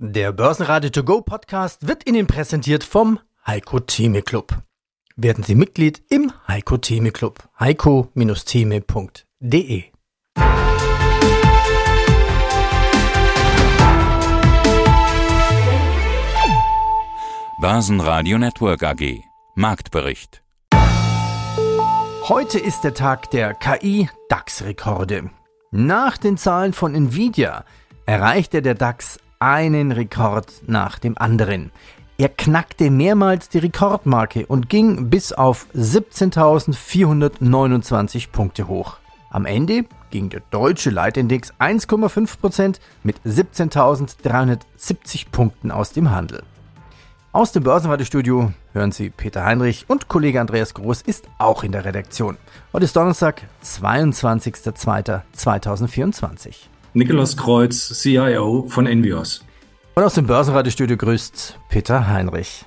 Der Börsenradio To Go Podcast wird Ihnen präsentiert vom Heiko Theme Club. Werden Sie Mitglied im Heiko Theme Club. heiko-theme.de Börsenradio Network AG Marktbericht Heute ist der Tag der KI DAX-Rekorde. Nach den Zahlen von Nvidia erreichte der DAX einen Rekord nach dem anderen. Er knackte mehrmals die Rekordmarke und ging bis auf 17.429 Punkte hoch. Am Ende ging der deutsche Leitindex 1,5% mit 17.370 Punkten aus dem Handel. Aus dem Börsenradiostudio hören Sie Peter Heinrich und Kollege Andreas Groß ist auch in der Redaktion. Heute ist Donnerstag, 22.02.2024. Nikolaus Kreuz, CIO von Envios. Und aus dem Börsenradiostudio grüßt Peter Heinrich.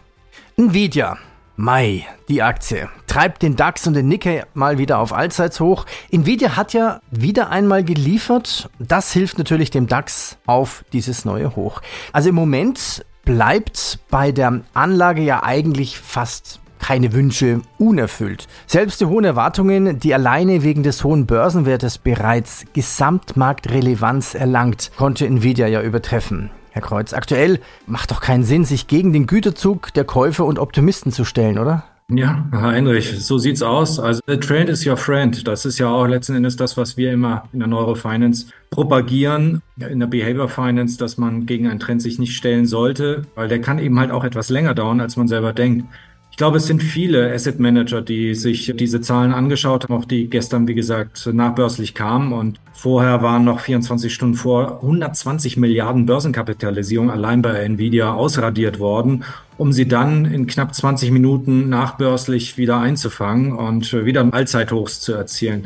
Nvidia, Mai, die Aktie, treibt den DAX und den Nikkei mal wieder auf Allzeitshoch. Nvidia hat ja wieder einmal geliefert. Das hilft natürlich dem DAX auf dieses neue Hoch. Also im Moment bleibt bei der Anlage ja eigentlich fast keine Wünsche unerfüllt. Selbst die hohen Erwartungen, die alleine wegen des hohen Börsenwertes bereits Gesamtmarktrelevanz erlangt, konnte Nvidia ja übertreffen. Herr Kreuz, aktuell macht doch keinen Sinn, sich gegen den Güterzug der Käufer und Optimisten zu stellen, oder? Ja, Herr Heinrich, so sieht's aus. Also the trend is your friend. Das ist ja auch letzten Endes das, was wir immer in der Neurofinance propagieren, in der Behavior Finance, dass man gegen einen Trend sich nicht stellen sollte, weil der kann eben halt auch etwas länger dauern, als man selber denkt. Ich glaube, es sind viele Asset Manager, die sich diese Zahlen angeschaut haben, auch die gestern, wie gesagt, nachbörslich kamen. Und vorher waren noch 24 Stunden vor 120 Milliarden Börsenkapitalisierung allein bei Nvidia ausradiert worden, um sie dann in knapp 20 Minuten nachbörslich wieder einzufangen und wieder Allzeithochs zu erzielen.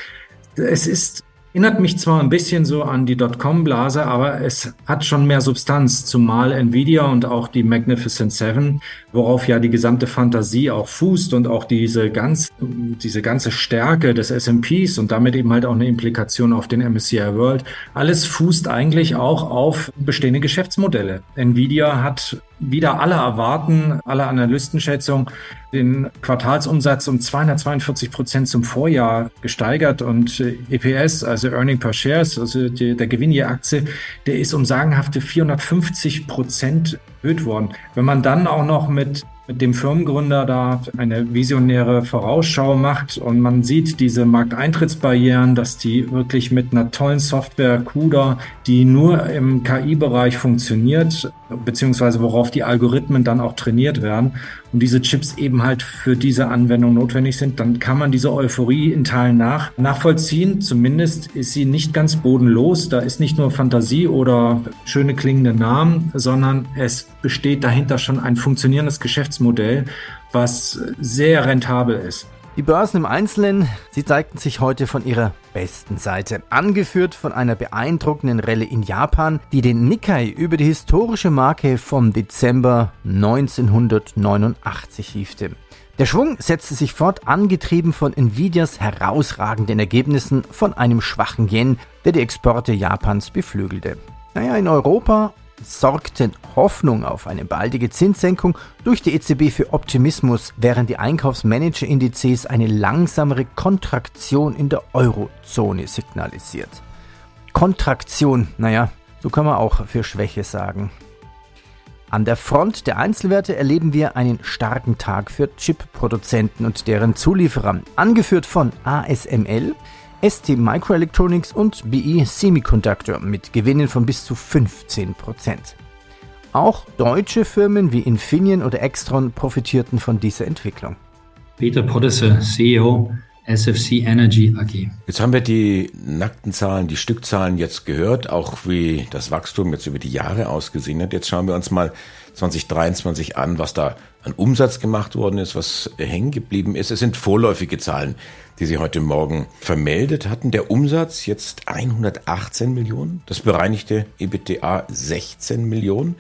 Es ist Erinnert mich zwar ein bisschen so an die Dotcom-Blase, aber es hat schon mehr Substanz, zumal Nvidia und auch die Magnificent Seven, worauf ja die gesamte Fantasie auch fußt und auch diese ganz, diese ganze Stärke des S&Ps und damit eben halt auch eine Implikation auf den MSCI World, alles fußt eigentlich auch auf bestehende Geschäftsmodelle. Nvidia hat wieder alle erwarten, alle Analystenschätzungen, den Quartalsumsatz um 242 Prozent zum Vorjahr gesteigert und äh, EPS, also Earning per Shares, also die, der Gewinn je Aktie, der ist um sagenhafte 450 Prozent erhöht worden. Wenn man dann auch noch mit mit dem Firmengründer da eine visionäre Vorausschau macht und man sieht diese Markteintrittsbarrieren, dass die wirklich mit einer tollen Software CUDA, die nur im KI-Bereich funktioniert, beziehungsweise worauf die Algorithmen dann auch trainiert werden und diese Chips eben halt für diese Anwendung notwendig sind, dann kann man diese Euphorie in Teilen nach, nachvollziehen. Zumindest ist sie nicht ganz bodenlos. Da ist nicht nur Fantasie oder schöne klingende Namen, sondern es besteht dahinter schon ein funktionierendes Geschäftsmodell, was sehr rentabel ist. Die Börsen im Einzelnen, sie zeigten sich heute von ihrer besten Seite, angeführt von einer beeindruckenden Relle in Japan, die den Nikkei über die historische Marke vom Dezember 1989 hiefte. Der Schwung setzte sich fort, angetrieben von Nvidias herausragenden Ergebnissen von einem schwachen Yen, der die Exporte Japans beflügelte. Naja, in Europa sorgten Hoffnung auf eine baldige Zinssenkung durch die EZB für Optimismus, während die Einkaufsmanager-Indizes eine langsamere Kontraktion in der Eurozone signalisiert. Kontraktion, naja, so kann man auch für Schwäche sagen. An der Front der Einzelwerte erleben wir einen starken Tag für Chip-Produzenten und deren Zulieferer, angeführt von ASML, ST Microelectronics und BE Semiconductor mit Gewinnen von bis zu 15%. Auch deutsche Firmen wie Infineon oder Extron profitierten von dieser Entwicklung. Peter Podesse, CEO SFC Energy AG. Jetzt haben wir die nackten Zahlen, die Stückzahlen jetzt gehört, auch wie das Wachstum jetzt über die Jahre ausgesehen hat. Jetzt schauen wir uns mal 2023 an, was da an Umsatz gemacht worden ist, was hängen geblieben ist. Es sind vorläufige Zahlen, die Sie heute Morgen vermeldet hatten. Der Umsatz jetzt 118 Millionen, das bereinigte EBITDA 16 Millionen,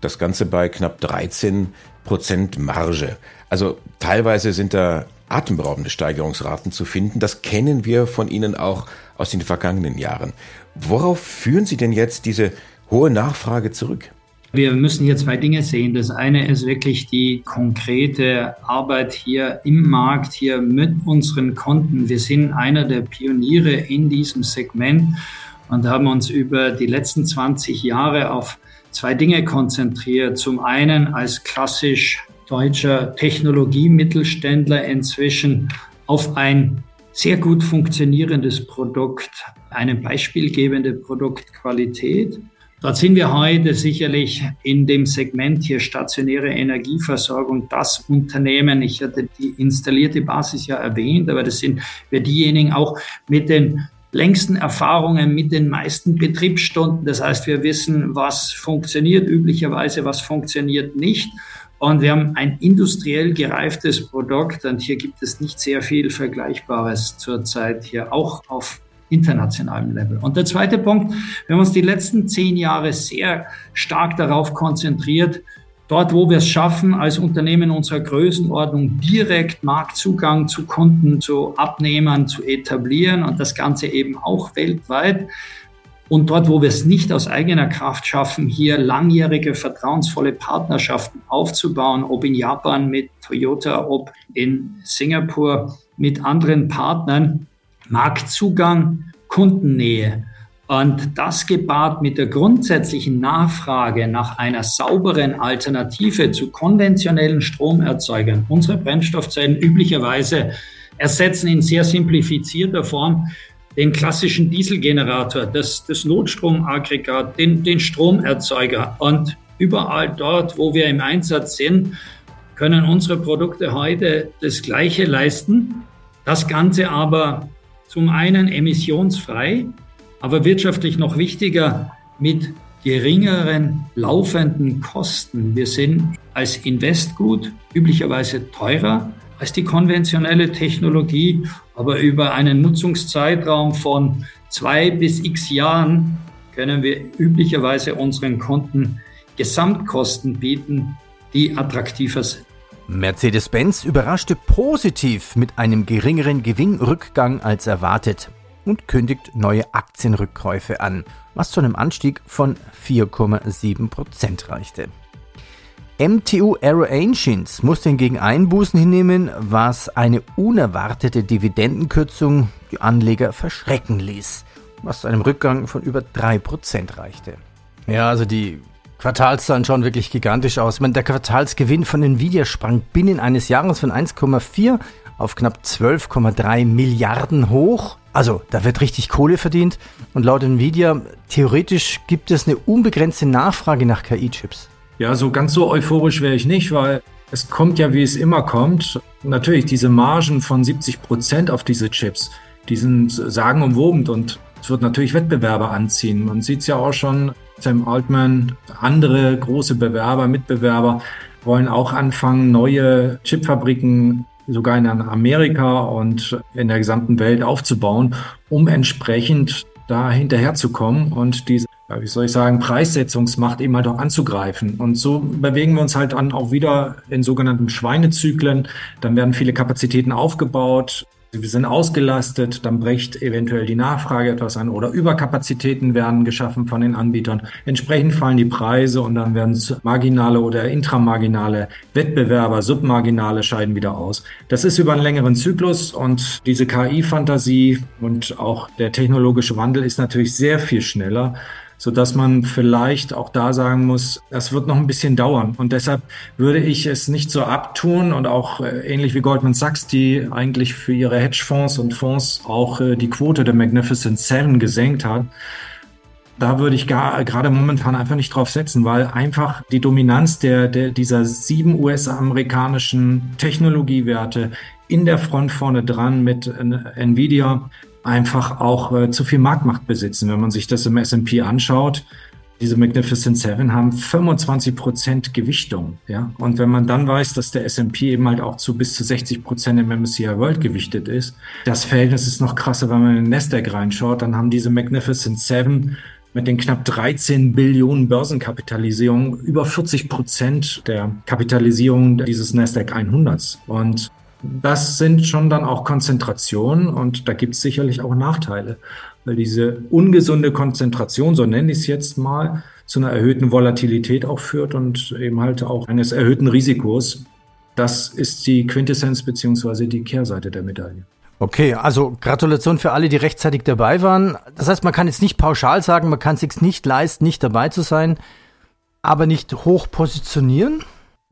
das Ganze bei knapp 13 Prozent Marge. Also teilweise sind da atemberaubende Steigerungsraten zu finden. Das kennen wir von Ihnen auch aus den vergangenen Jahren. Worauf führen Sie denn jetzt diese hohe Nachfrage zurück? Wir müssen hier zwei Dinge sehen. Das eine ist wirklich die konkrete Arbeit hier im Markt, hier mit unseren Kunden. Wir sind einer der Pioniere in diesem Segment und haben uns über die letzten 20 Jahre auf zwei Dinge konzentriert. Zum einen als klassisch deutscher Technologiemittelständler inzwischen auf ein sehr gut funktionierendes Produkt, eine beispielgebende Produktqualität Dort sind wir heute sicherlich in dem Segment hier stationäre Energieversorgung das Unternehmen. Ich hatte die installierte Basis ja erwähnt, aber das sind wir diejenigen auch mit den längsten Erfahrungen mit den meisten Betriebsstunden. Das heißt, wir wissen, was funktioniert üblicherweise, was funktioniert nicht. Und wir haben ein industriell gereiftes Produkt und hier gibt es nicht sehr viel Vergleichbares zurzeit hier, auch auf internationalem Level. Und der zweite Punkt, wir haben uns die letzten zehn Jahre sehr stark darauf konzentriert, dort, wo wir es schaffen, als Unternehmen unserer Größenordnung direkt Marktzugang zu Kunden, zu Abnehmern zu etablieren und das Ganze eben auch weltweit. Und dort, wo wir es nicht aus eigener Kraft schaffen, hier langjährige, vertrauensvolle Partnerschaften aufzubauen, ob in Japan mit Toyota, ob in Singapur mit anderen Partnern, Marktzugang, Kundennähe. Und das gepaart mit der grundsätzlichen Nachfrage nach einer sauberen Alternative zu konventionellen Stromerzeugern. Unsere Brennstoffzellen üblicherweise ersetzen in sehr simplifizierter Form den klassischen Dieselgenerator, das, das Notstromaggregat, den, den Stromerzeuger. Und überall dort, wo wir im Einsatz sind, können unsere Produkte heute das Gleiche leisten. Das Ganze aber zum einen emissionsfrei, aber wirtschaftlich noch wichtiger mit geringeren laufenden Kosten. Wir sind als Investgut üblicherweise teurer als die konventionelle Technologie, aber über einen Nutzungszeitraum von zwei bis x Jahren können wir üblicherweise unseren Kunden Gesamtkosten bieten, die attraktiver sind. Mercedes-Benz überraschte positiv mit einem geringeren Gewinnrückgang als erwartet und kündigt neue Aktienrückkäufe an, was zu einem Anstieg von 4,7 Prozent reichte. MTU Aero Engines musste hingegen Einbußen hinnehmen, was eine unerwartete Dividendenkürzung die Anleger verschrecken ließ, was zu einem Rückgang von über 3 Prozent reichte. Ja, also die Quartalszahlen schauen wirklich gigantisch aus. Meine, der Quartalsgewinn von Nvidia sprang binnen eines Jahres von 1,4 auf knapp 12,3 Milliarden hoch. Also, da wird richtig Kohle verdient. Und laut Nvidia, theoretisch gibt es eine unbegrenzte Nachfrage nach KI-Chips. Ja, so ganz so euphorisch wäre ich nicht, weil es kommt ja, wie es immer kommt. Natürlich, diese Margen von 70 Prozent auf diese Chips, die sind sagenumwobend und es wird natürlich Wettbewerber anziehen. Man sieht es ja auch schon, Sam Altman, andere große Bewerber, Mitbewerber wollen auch anfangen, neue Chipfabriken sogar in Amerika und in der gesamten Welt aufzubauen, um entsprechend da hinterherzukommen und diese, wie soll ich sagen, Preissetzungsmacht eben halt auch anzugreifen. Und so bewegen wir uns halt dann auch wieder in sogenannten Schweinezyklen. Dann werden viele Kapazitäten aufgebaut. Wir sind ausgelastet, dann bricht eventuell die Nachfrage etwas an oder Überkapazitäten werden geschaffen von den Anbietern. Entsprechend fallen die Preise und dann werden marginale oder intramarginale Wettbewerber, submarginale scheiden wieder aus. Das ist über einen längeren Zyklus und diese KI-Fantasie und auch der technologische Wandel ist natürlich sehr viel schneller so dass man vielleicht auch da sagen muss, das wird noch ein bisschen dauern. Und deshalb würde ich es nicht so abtun und auch äh, ähnlich wie Goldman Sachs, die eigentlich für ihre Hedgefonds und Fonds auch äh, die Quote der Magnificent Seven gesenkt hat. Da würde ich gar, gerade momentan einfach nicht drauf setzen, weil einfach die Dominanz der, der dieser sieben US-amerikanischen Technologiewerte in der Front vorne dran mit Nvidia einfach auch äh, zu viel Marktmacht besitzen. Wenn man sich das im S&P anschaut, diese Magnificent Seven haben 25 Prozent Gewichtung, ja. Und wenn man dann weiß, dass der S&P eben halt auch zu bis zu 60 Prozent im MSCI World gewichtet ist, das Verhältnis ist noch krasser, wenn man in den Nasdaq reinschaut, dann haben diese Magnificent Seven mit den knapp 13 Billionen Börsenkapitalisierung über 40 Prozent der Kapitalisierung dieses Nasdaq 100. Und das sind schon dann auch Konzentrationen und da gibt es sicherlich auch Nachteile, weil diese ungesunde Konzentration, so nenne ich es jetzt mal, zu einer erhöhten Volatilität auch führt und eben halt auch eines erhöhten Risikos. Das ist die Quintessenz beziehungsweise die Kehrseite der Medaille. Okay, also Gratulation für alle, die rechtzeitig dabei waren. Das heißt, man kann jetzt nicht pauschal sagen, man kann es sich nicht leisten, nicht dabei zu sein, aber nicht hoch positionieren?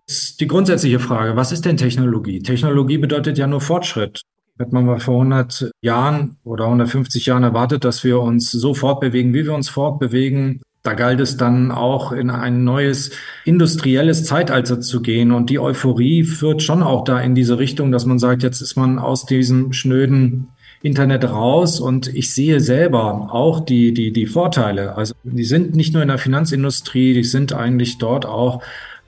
Ist die grundsätzliche Frage, was ist denn Technologie? Technologie bedeutet ja nur Fortschritt. Hätte man mal vor 100 Jahren oder 150 Jahren erwartet, dass wir uns so fortbewegen, wie wir uns fortbewegen, da galt es dann auch in ein neues industrielles Zeitalter zu gehen. Und die Euphorie führt schon auch da in diese Richtung, dass man sagt, jetzt ist man aus diesem schnöden Internet raus und ich sehe selber auch die, die, die Vorteile. Also die sind nicht nur in der Finanzindustrie, die sind eigentlich dort auch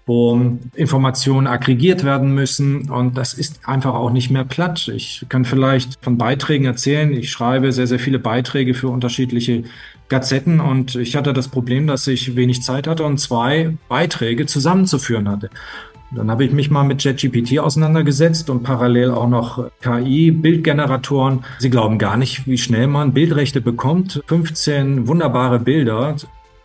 wo Informationen aggregiert werden müssen. Und das ist einfach auch nicht mehr platt. Ich kann vielleicht von Beiträgen erzählen. Ich schreibe sehr, sehr viele Beiträge für unterschiedliche Gazetten und ich hatte das Problem, dass ich wenig Zeit hatte und zwei Beiträge zusammenzuführen hatte. Dann habe ich mich mal mit JetGPT auseinandergesetzt und parallel auch noch KI, Bildgeneratoren. Sie glauben gar nicht, wie schnell man Bildrechte bekommt. 15 wunderbare Bilder,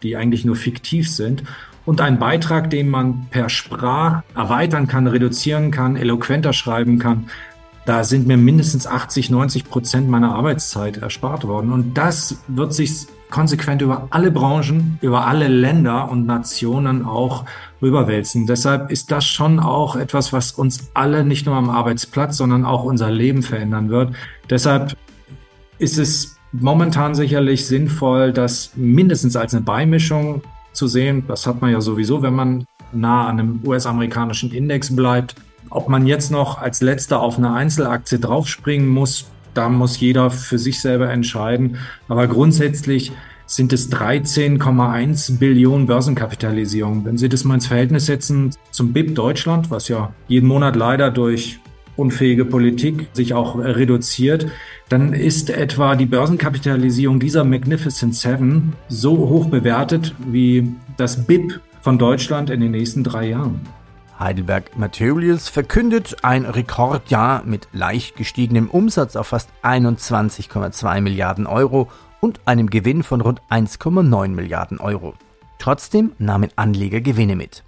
die eigentlich nur fiktiv sind und ein Beitrag, den man per Sprach erweitern kann, reduzieren kann, eloquenter schreiben kann. Da sind mir mindestens 80, 90 Prozent meiner Arbeitszeit erspart worden. Und das wird sich konsequent über alle Branchen, über alle Länder und Nationen auch rüberwälzen. Deshalb ist das schon auch etwas, was uns alle nicht nur am Arbeitsplatz, sondern auch unser Leben verändern wird. Deshalb ist es momentan sicherlich sinnvoll, das mindestens als eine Beimischung zu sehen. Das hat man ja sowieso, wenn man nah an einem US-amerikanischen Index bleibt. Ob man jetzt noch als letzter auf eine Einzelaktie draufspringen muss, da muss jeder für sich selber entscheiden. Aber grundsätzlich sind es 13,1 Billionen Börsenkapitalisierung. Wenn Sie das mal ins Verhältnis setzen zum BIP Deutschland, was ja jeden Monat leider durch unfähige Politik sich auch reduziert, dann ist etwa die Börsenkapitalisierung dieser Magnificent Seven so hoch bewertet wie das BIP von Deutschland in den nächsten drei Jahren. Heidelberg Materials verkündet ein Rekordjahr mit leicht gestiegenem Umsatz auf fast 21,2 Milliarden Euro und einem Gewinn von rund 1,9 Milliarden Euro. Trotzdem nahmen Anleger Gewinne mit.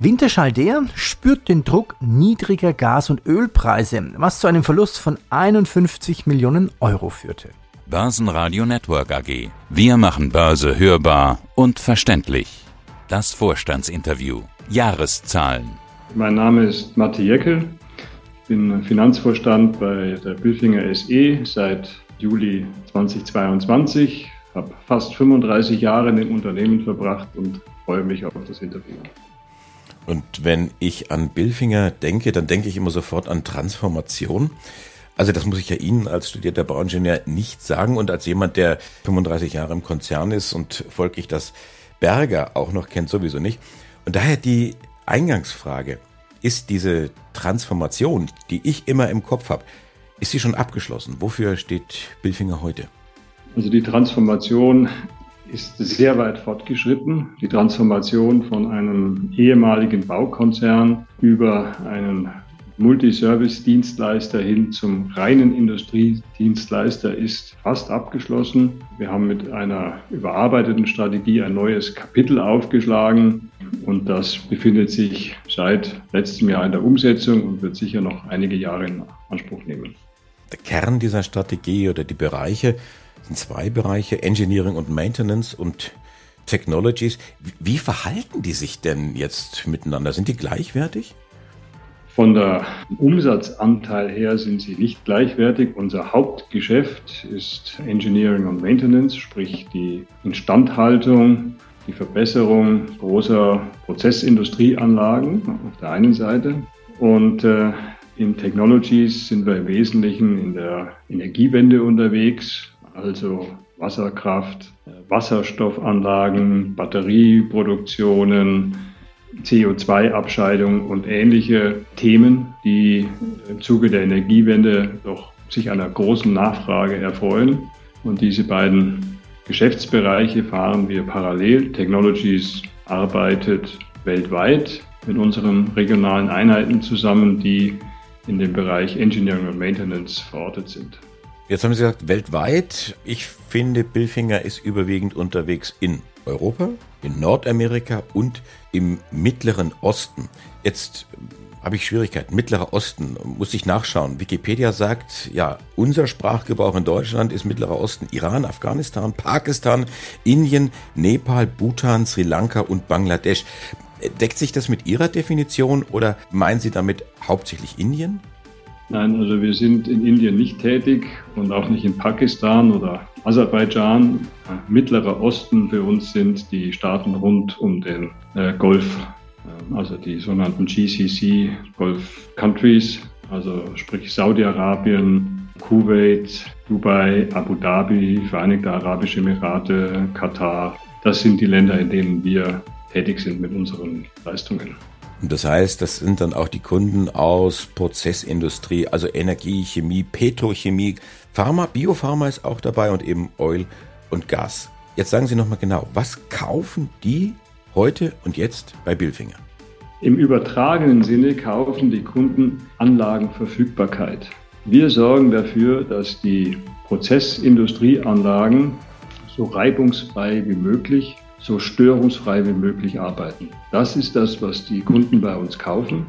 Winterschaldea spürt den Druck niedriger Gas- und Ölpreise, was zu einem Verlust von 51 Millionen Euro führte. Börsenradio Network AG. Wir machen Börse hörbar und verständlich. Das Vorstandsinterview. Jahreszahlen. Mein Name ist Matti Jeckel. Ich bin Finanzvorstand bei der Büfinger SE seit Juli 2022. Habe fast 35 Jahre in dem Unternehmen verbracht und freue mich auf das Interview. Und wenn ich an Billfinger denke, dann denke ich immer sofort an Transformation. Also das muss ich ja Ihnen als studierter Bauingenieur nicht sagen und als jemand, der 35 Jahre im Konzern ist und folglich das Berger auch noch kennt, sowieso nicht. Und daher die Eingangsfrage, ist diese Transformation, die ich immer im Kopf habe, ist sie schon abgeschlossen? Wofür steht Billfinger heute? Also die Transformation ist sehr weit fortgeschritten. Die Transformation von einem ehemaligen Baukonzern über einen Multiservice-Dienstleister hin zum reinen Industriedienstleister ist fast abgeschlossen. Wir haben mit einer überarbeiteten Strategie ein neues Kapitel aufgeschlagen und das befindet sich seit letztem Jahr in der Umsetzung und wird sicher noch einige Jahre in Anspruch nehmen. Der Kern dieser Strategie oder die Bereiche zwei Bereiche, Engineering und Maintenance und Technologies. Wie verhalten die sich denn jetzt miteinander? Sind die gleichwertig? Von der Umsatzanteil her sind sie nicht gleichwertig. Unser Hauptgeschäft ist Engineering und Maintenance, sprich die Instandhaltung, die Verbesserung großer Prozessindustrieanlagen auf der einen Seite. Und äh, in Technologies sind wir im Wesentlichen in der Energiewende unterwegs, also Wasserkraft, Wasserstoffanlagen, Batterieproduktionen, CO2-Abscheidung und ähnliche Themen, die im Zuge der Energiewende doch sich einer großen Nachfrage erfreuen. Und diese beiden Geschäftsbereiche fahren wir parallel. Technologies arbeitet weltweit mit unseren regionalen Einheiten zusammen, die in dem Bereich Engineering und Maintenance verortet sind. Jetzt haben Sie gesagt, weltweit. Ich finde, Billfinger ist überwiegend unterwegs in Europa, in Nordamerika und im Mittleren Osten. Jetzt habe ich Schwierigkeiten. Mittlerer Osten, muss ich nachschauen. Wikipedia sagt, ja, unser Sprachgebrauch in Deutschland ist Mittlerer Osten. Iran, Afghanistan, Pakistan, Indien, Nepal, Bhutan, Sri Lanka und Bangladesch. Deckt sich das mit Ihrer Definition oder meinen Sie damit hauptsächlich Indien? Nein, also wir sind in Indien nicht tätig und auch nicht in Pakistan oder Aserbaidschan. Mittlerer Osten für uns sind die Staaten rund um den äh, Golf, äh, also die sogenannten GCC, Golf Countries, also sprich Saudi-Arabien, Kuwait, Dubai, Abu Dhabi, Vereinigte Arabische Emirate, Katar. Das sind die Länder, in denen wir tätig sind mit unseren Leistungen. Und das heißt, das sind dann auch die Kunden aus Prozessindustrie, also Energie, Chemie, Petrochemie, Pharma, Biopharma ist auch dabei und eben Oil und Gas. Jetzt sagen Sie nochmal genau, was kaufen die heute und jetzt bei Billfinger? Im übertragenen Sinne kaufen die Kunden Anlagenverfügbarkeit. Wir sorgen dafür, dass die Prozessindustrieanlagen so reibungsfrei wie möglich so störungsfrei wie möglich arbeiten. Das ist das, was die Kunden bei uns kaufen.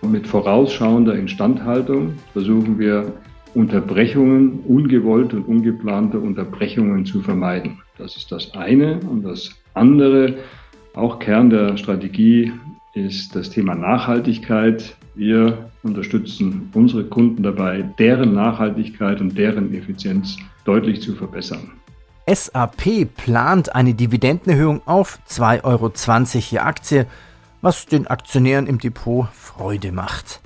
Und mit vorausschauender Instandhaltung versuchen wir Unterbrechungen, ungewollte und ungeplante Unterbrechungen zu vermeiden. Das ist das eine. Und das andere, auch Kern der Strategie, ist das Thema Nachhaltigkeit. Wir unterstützen unsere Kunden dabei, deren Nachhaltigkeit und deren Effizienz deutlich zu verbessern. SAP plant eine Dividendenerhöhung auf 2,20 Euro je Aktie, was den Aktionären im Depot Freude macht.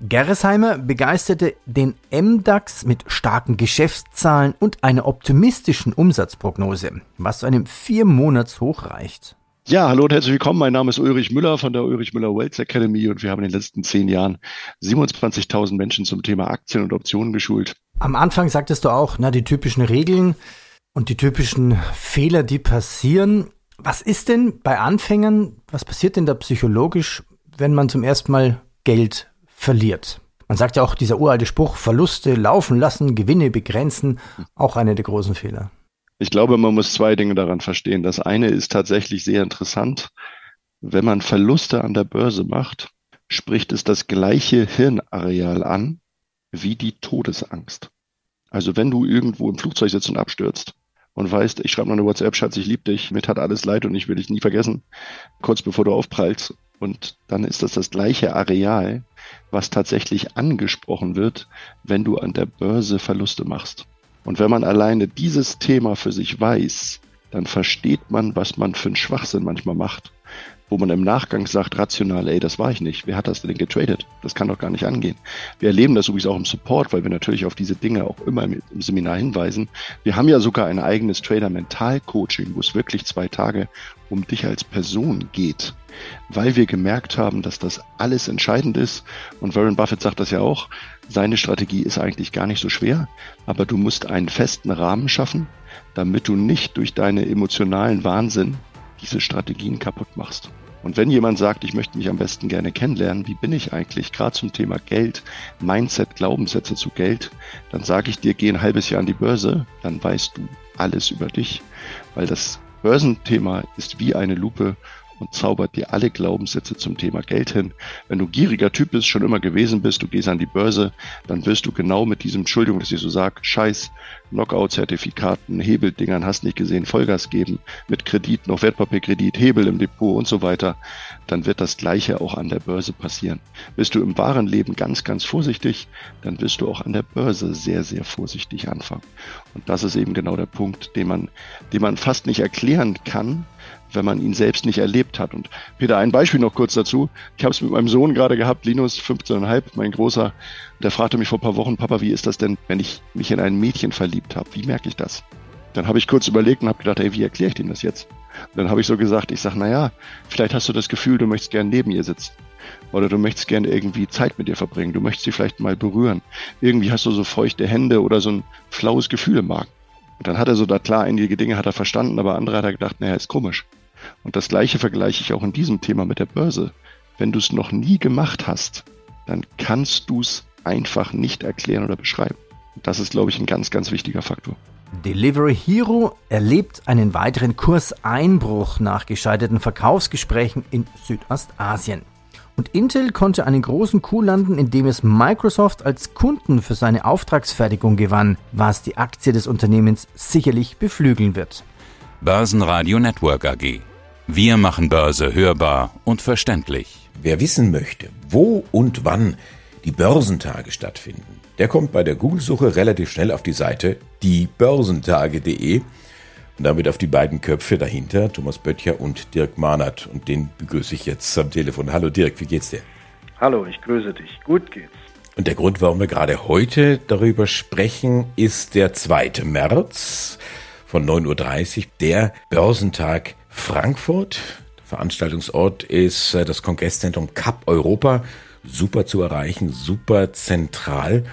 Gerresheimer begeisterte den MDAX mit starken Geschäftszahlen und einer optimistischen Umsatzprognose, was zu einem Vier-Monats-Hoch reicht. Ja, hallo und herzlich willkommen. Mein Name ist Ulrich Müller von der Ulrich Müller Wealth Academy und wir haben in den letzten zehn Jahren 27.000 Menschen zum Thema Aktien und Optionen geschult. Am Anfang sagtest du auch, na, die typischen Regeln, und die typischen Fehler, die passieren. Was ist denn bei Anfängern, was passiert denn da psychologisch, wenn man zum ersten Mal Geld verliert? Man sagt ja auch dieser uralte Spruch, Verluste laufen lassen, Gewinne begrenzen, auch einer der großen Fehler. Ich glaube, man muss zwei Dinge daran verstehen. Das eine ist tatsächlich sehr interessant. Wenn man Verluste an der Börse macht, spricht es das gleiche Hirnareal an wie die Todesangst. Also wenn du irgendwo im Flugzeug sitzt und abstürzt, und weißt, ich schreibe noch eine WhatsApp, Schatz, ich liebe dich, mit hat alles leid und ich will dich nie vergessen, kurz bevor du aufprallst. Und dann ist das das gleiche Areal, was tatsächlich angesprochen wird, wenn du an der Börse Verluste machst. Und wenn man alleine dieses Thema für sich weiß, dann versteht man, was man für einen Schwachsinn manchmal macht wo man im Nachgang sagt, rational, ey, das war ich nicht. Wer hat das denn getradet? Das kann doch gar nicht angehen. Wir erleben das übrigens auch im Support, weil wir natürlich auf diese Dinge auch immer im, Seminar hinweisen. Wir haben ja sogar ein eigenes Trader-Mental-Coaching, wo es wirklich zwei Tage um dich als Person geht, weil wir gemerkt haben, dass das alles entscheidend ist. Und Warren Buffett sagt das ja auch. Seine Strategie ist eigentlich gar nicht so schwer, aber du musst einen festen Rahmen schaffen, damit du nicht durch deine emotionalen Wahnsinn diese Strategien kaputt machst. Und wenn jemand sagt, ich möchte mich am besten gerne kennenlernen, wie bin ich eigentlich, gerade zum Thema Geld, Mindset, Glaubenssätze zu Geld, dann sage ich dir, geh ein halbes Jahr an die Börse, dann weißt du alles über dich, weil das Börsenthema ist wie eine Lupe und zaubert dir alle Glaubenssätze zum Thema Geld hin. Wenn du gieriger Typ bist, schon immer gewesen bist, du gehst an die Börse, dann wirst du genau mit diesem, Entschuldigung, dass ich so sage, Scheiß, Knockout-Zertifikaten, Hebeldingern, hast nicht gesehen, Vollgas geben, mit Kredit, noch Wertpapierkredit, Hebel im Depot und so weiter, dann wird das Gleiche auch an der Börse passieren. Bist du im wahren Leben ganz, ganz vorsichtig, dann wirst du auch an der Börse sehr, sehr vorsichtig anfangen. Und das ist eben genau der Punkt, den man, den man fast nicht erklären kann, wenn man ihn selbst nicht erlebt hat. Und Peter, ein Beispiel noch kurz dazu. Ich habe es mit meinem Sohn gerade gehabt, Linus, 15,5, mein Großer. Der fragte mich vor ein paar Wochen, Papa, wie ist das denn, wenn ich mich in ein Mädchen verliebt habe? Wie merke ich das? Dann habe ich kurz überlegt und habe gedacht, ey, wie erkläre ich dem das jetzt? Und dann habe ich so gesagt, ich sage, naja, vielleicht hast du das Gefühl, du möchtest gern neben ihr sitzen. Oder du möchtest gern irgendwie Zeit mit ihr verbringen. Du möchtest sie vielleicht mal berühren. Irgendwie hast du so feuchte Hände oder so ein flaues Gefühl im Magen. Und dann hat er so da klar, einige Dinge hat er verstanden, aber andere hat er gedacht, naja, ist komisch. Und das gleiche vergleiche ich auch in diesem Thema mit der Börse. Wenn du es noch nie gemacht hast, dann kannst du es einfach nicht erklären oder beschreiben. Das ist, glaube ich, ein ganz, ganz wichtiger Faktor. Delivery Hero erlebt einen weiteren Kurseinbruch nach gescheiterten Verkaufsgesprächen in Südostasien. Und Intel konnte einen großen Coup landen, indem es Microsoft als Kunden für seine Auftragsfertigung gewann, was die Aktie des Unternehmens sicherlich beflügeln wird. Börsenradio Network AG. Wir machen Börse hörbar und verständlich. Wer wissen möchte, wo und wann die Börsentage stattfinden, der kommt bei der Google-Suche relativ schnell auf die Seite diebörsentage.de und damit auf die beiden Köpfe dahinter, Thomas Böttcher und Dirk Mahnert. Und den begrüße ich jetzt am Telefon. Hallo Dirk, wie geht's dir? Hallo, ich grüße dich. Gut geht's. Und der Grund, warum wir gerade heute darüber sprechen, ist der 2. März von 9.30 Uhr, der Börsentag Frankfurt. Veranstaltungsort ist äh, das Kongresszentrum Cup Europa. Super zu erreichen, super zentral.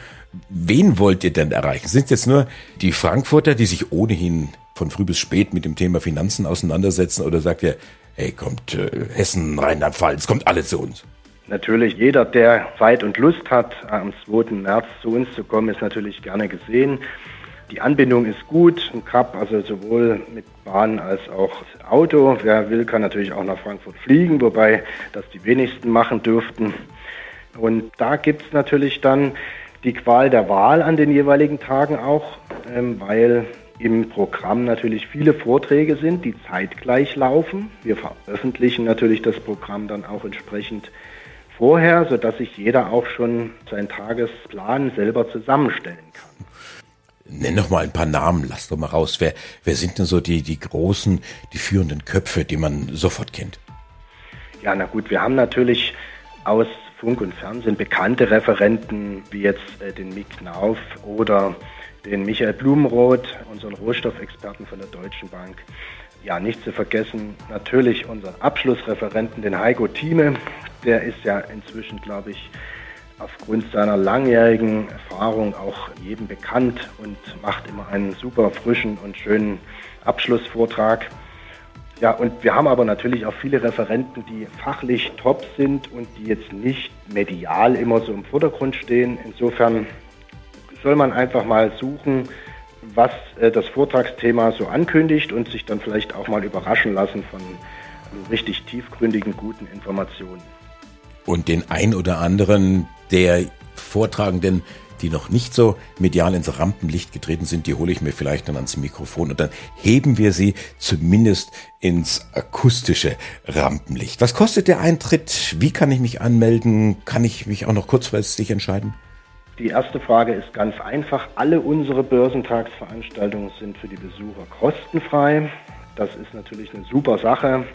Wen wollt ihr denn erreichen? Sind es jetzt nur die Frankfurter, die sich ohnehin von früh bis spät mit dem Thema Finanzen auseinandersetzen oder sagt ihr, hey, kommt äh, Hessen, Rheinland-Pfalz, kommt alle zu uns? Natürlich, jeder, der Zeit und Lust hat, am 2. März zu uns zu kommen, ist natürlich gerne gesehen. Die Anbindung ist gut, ein Cup, also sowohl mit Bahn als auch Auto. Wer will, kann natürlich auch nach Frankfurt fliegen, wobei das die wenigsten machen dürften. Und da gibt es natürlich dann die Qual der Wahl an den jeweiligen Tagen auch, ähm, weil im Programm natürlich viele Vorträge sind, die zeitgleich laufen. Wir veröffentlichen natürlich das Programm dann auch entsprechend vorher, sodass sich jeder auch schon seinen Tagesplan selber zusammenstellen kann. Nenn doch mal ein paar Namen, lass doch mal raus. Wer, wer sind denn so die, die großen, die führenden Köpfe, die man sofort kennt? Ja, na gut, wir haben natürlich aus Funk und Fernsehen bekannte Referenten, wie jetzt äh, den Mick Knauf oder den Michael Blumenroth, unseren Rohstoffexperten von der Deutschen Bank. Ja, nicht zu vergessen natürlich unseren Abschlussreferenten, den Heiko Thieme. Der ist ja inzwischen, glaube ich, aufgrund seiner langjährigen Erfahrung auch jedem bekannt und macht immer einen super frischen und schönen Abschlussvortrag. Ja, und wir haben aber natürlich auch viele Referenten, die fachlich top sind und die jetzt nicht medial immer so im Vordergrund stehen. Insofern soll man einfach mal suchen, was äh, das Vortragsthema so ankündigt und sich dann vielleicht auch mal überraschen lassen von richtig tiefgründigen, guten Informationen. Und den ein oder anderen der Vortragenden, die noch nicht so medial ins Rampenlicht getreten sind, die hole ich mir vielleicht dann ans Mikrofon und dann heben wir sie zumindest ins akustische Rampenlicht. Was kostet der Eintritt? Wie kann ich mich anmelden? Kann ich mich auch noch kurzfristig entscheiden? Die erste Frage ist ganz einfach. Alle unsere Börsentagsveranstaltungen sind für die Besucher kostenfrei. Das ist natürlich eine super Sache.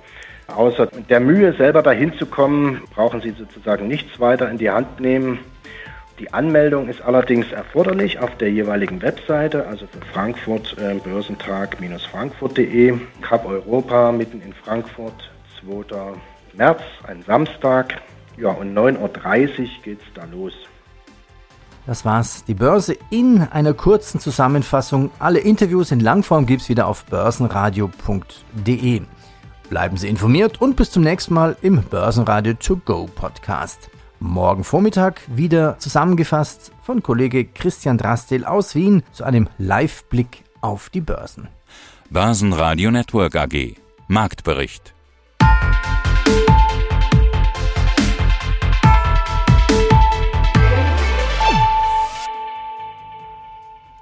Außer der Mühe, selber dahin zu kommen, brauchen Sie sozusagen nichts weiter in die Hand nehmen. Die Anmeldung ist allerdings erforderlich auf der jeweiligen Webseite, also für Frankfurt äh, Börsentag-frankfurt.de, Cup Europa mitten in Frankfurt, 2. März, ein Samstag. Ja, und 9.30 Uhr geht es da los. Das war's. Die Börse in einer kurzen Zusammenfassung. Alle Interviews in Langform gibt's wieder auf börsenradio.de. Bleiben Sie informiert und bis zum nächsten Mal im Börsenradio To Go Podcast. Morgen Vormittag wieder zusammengefasst von Kollege Christian Drastel aus Wien zu einem Live-Blick auf die Börsen. Börsenradio Network AG Marktbericht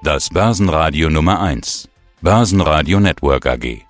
Das Börsenradio Nummer 1. Börsenradio Network AG.